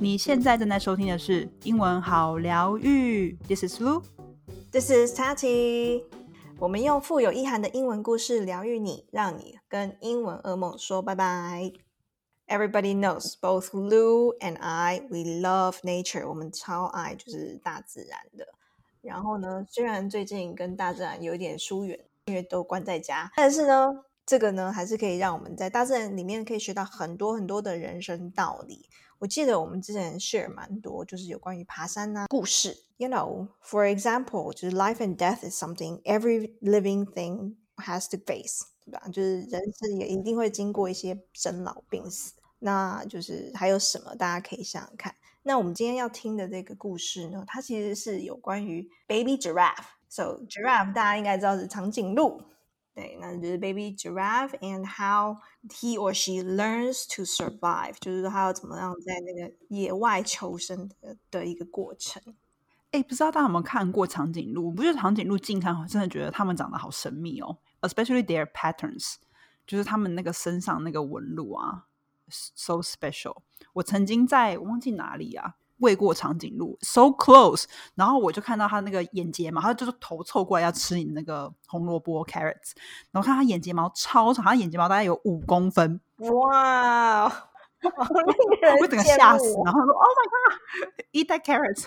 你现在正在收听的是英文好疗愈，This is Lou, this is Tati。我们用富有意涵的英文故事疗愈你，让你跟英文噩梦说拜拜。Everybody knows, both Lou and I, we love nature. 我们超爱就是大自然的。然后呢，虽然最近跟大自然有一点疏远，因为都关在家，但是呢，这个呢还是可以让我们在大自然里面可以学到很多很多的人生道理。我记得我们之前 share 蛮多，就是有关于爬山啊故事。You know, for example，就是 life and death is something every living thing has to face，对吧？就是人生也一定会经过一些生老病死。那就是还有什么大家可以想想看。那我们今天要听的这个故事呢，它其实是有关于 baby giraffe。So giraffe 大家应该知道是长颈鹿。那就是 baby giraffe and how he or she learns to survive，就是说他要怎么样在那个野外求生的的一个过程。哎，不知道大家有没有看过长颈鹿？不觉得长颈鹿近看，我真的觉得它们长得好神秘哦，especially their patterns，就是它们那个身上那个纹路啊，so special。我曾经在我忘记哪里啊。喂过长颈鹿，so close，然后我就看到他那个眼睫毛，他就是头凑过来要吃你那个红萝卜 carrots，然后看他眼睫毛超长，他眼睫毛大概有五公分，哇，我整个吓死，然后说 Oh my god，eat that carrots。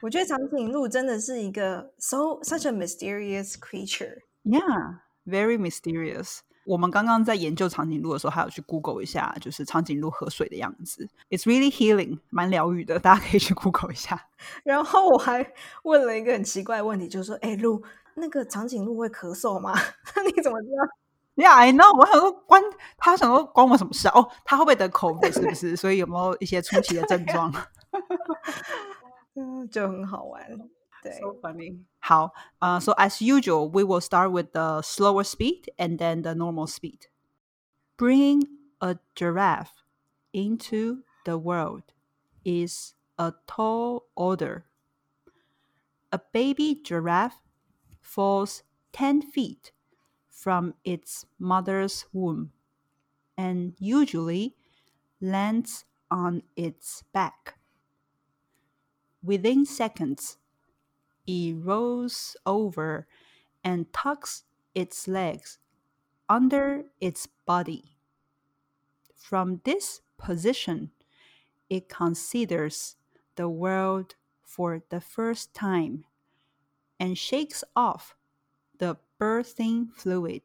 我觉得长颈鹿真的是一个 so such a mysterious creature。Yeah，very mysterious。我们刚刚在研究长颈鹿的时候，还有去 Google 一下，就是长颈鹿喝水的样子。It's really healing，蛮疗愈的，大家可以去 Google 一下。然后我还问了一个很奇怪的问题，就是说，哎，鹿，那个长颈鹿会咳嗽吗？你怎么知道？Yeah，I know。我想说关他想说关我什么事啊？哦，他会不会得 COVID 是不是？所以有没有一些初期的症状？嗯，就很好玩。So funny. so as usual, we will start with the slower speed and then the normal speed. Bringing a giraffe into the world is a tall order. A baby giraffe falls 10 feet from its mother's womb and usually lands on its back. Within seconds, it rolls over and tucks its legs under its body. From this position, it considers the world for the first time and shakes off the birthing fluid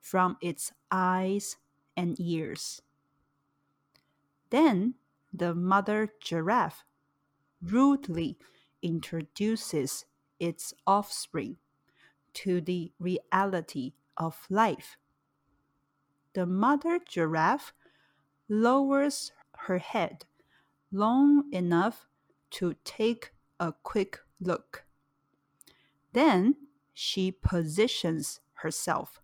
from its eyes and ears. Then the mother giraffe rudely introduces its offspring to the reality of life. The mother giraffe lowers her head long enough to take a quick look. Then she positions herself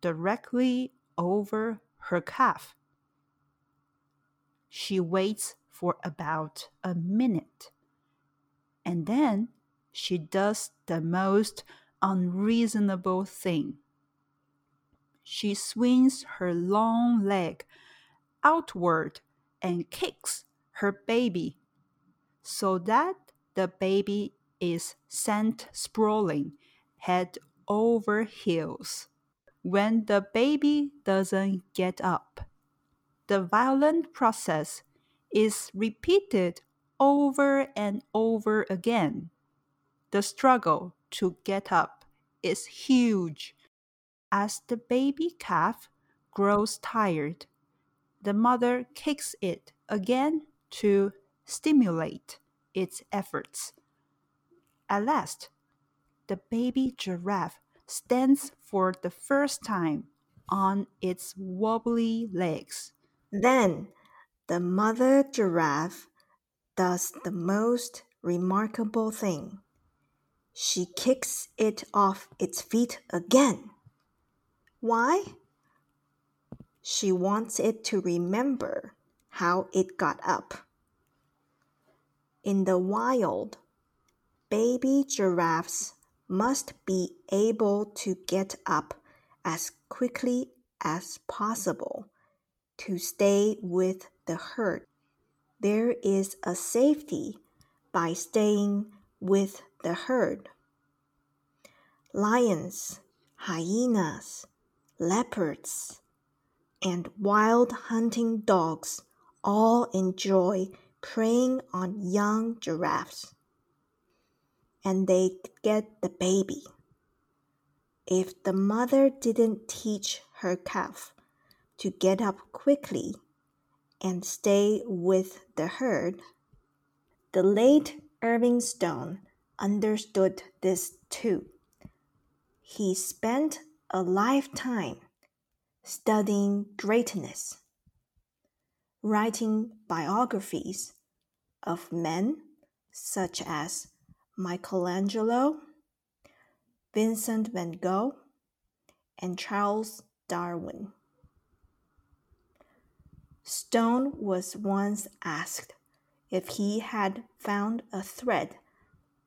directly over her calf. She waits for about a minute and then she does the most unreasonable thing. She swings her long leg outward and kicks her baby so that the baby is sent sprawling head over heels. When the baby doesn't get up, the violent process is repeated over and over again. The struggle to get up is huge. As the baby calf grows tired, the mother kicks it again to stimulate its efforts. At last, the baby giraffe stands for the first time on its wobbly legs. Then the mother giraffe does the most remarkable thing. She kicks it off its feet again. Why? She wants it to remember how it got up. In the wild, baby giraffes must be able to get up as quickly as possible to stay with the herd. There is a safety by staying with the herd. Lions, hyenas, leopards, and wild hunting dogs all enjoy preying on young giraffes. And they get the baby. If the mother didn't teach her calf to get up quickly and stay with the herd, the late Irving Stone understood this too. He spent a lifetime studying greatness, writing biographies of men such as Michelangelo, Vincent van Gogh, and Charles Darwin. Stone was once asked if he had found a thread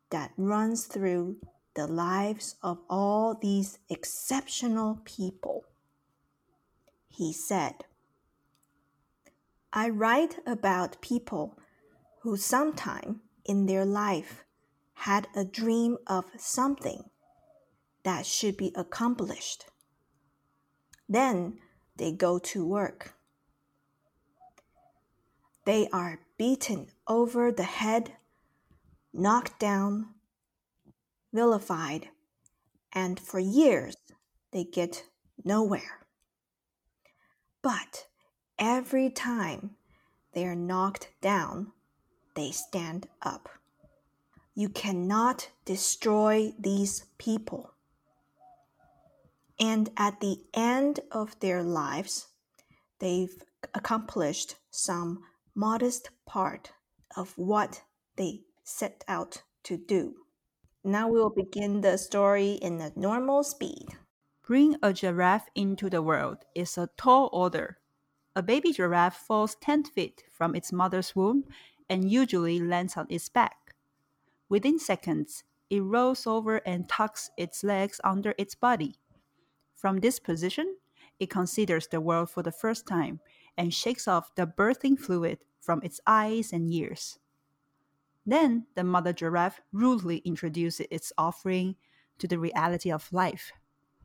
that runs through the lives of all these exceptional people. He said, I write about people who sometime in their life had a dream of something that should be accomplished. Then they go to work. They are beaten over the head, knocked down, vilified, and for years they get nowhere. But every time they are knocked down, they stand up. You cannot destroy these people. And at the end of their lives, they've accomplished some modest part of what they set out to do. Now we will begin the story in a normal speed. Bring a giraffe into the world is a tall order. A baby giraffe falls 10 feet from its mother's womb and usually lands on its back. Within seconds, it rolls over and tucks its legs under its body. From this position, it considers the world for the first time and shakes off the birthing fluid from its eyes and ears. Then the mother giraffe rudely introduces its offering to the reality of life.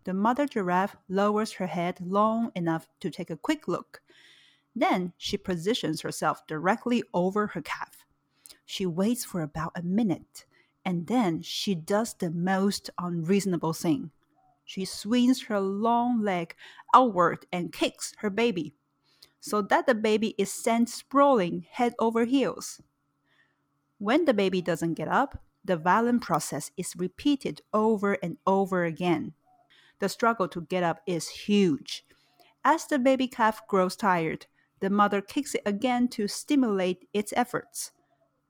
The mother giraffe lowers her head long enough to take a quick look. Then she positions herself directly over her calf. She waits for about a minute, and then she does the most unreasonable thing. She swings her long leg outward and kicks her baby so that the baby is sent sprawling head over heels. When the baby doesn't get up, the violent process is repeated over and over again. The struggle to get up is huge. As the baby calf grows tired, the mother kicks it again to stimulate its efforts.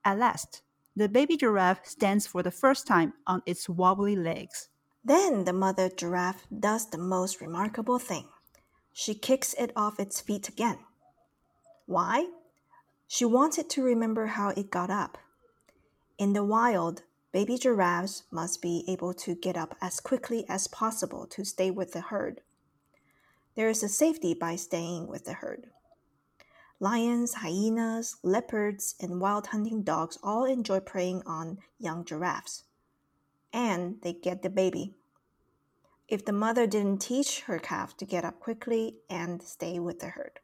At last, the baby giraffe stands for the first time on its wobbly legs. Then the mother giraffe does the most remarkable thing. She kicks it off its feet again. Why? She wanted to remember how it got up. In the wild, baby giraffes must be able to get up as quickly as possible to stay with the herd. There is a safety by staying with the herd. Lions, hyenas, leopards, and wild hunting dogs all enjoy preying on young giraffes. And they get the baby if the mother didn't teach her calf to get up quickly and stay with the herd.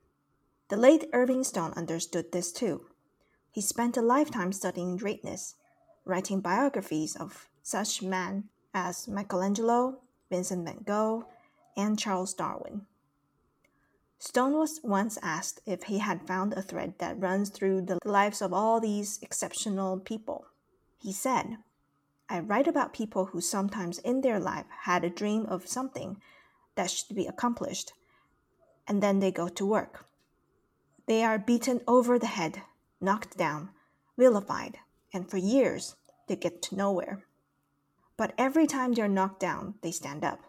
The late Irving Stone understood this too. He spent a lifetime studying greatness, writing biographies of such men as Michelangelo, Vincent van Gogh, and Charles Darwin. Stone was once asked if he had found a thread that runs through the lives of all these exceptional people. He said, I write about people who sometimes in their life had a dream of something that should be accomplished, and then they go to work. They are beaten over the head, knocked down, vilified, and for years they get to nowhere. But every time they're knocked down, they stand up.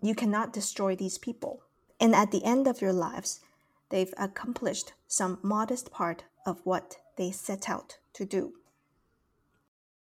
You cannot destroy these people. And at the end of their lives, they've accomplished some modest part of what they set out to do.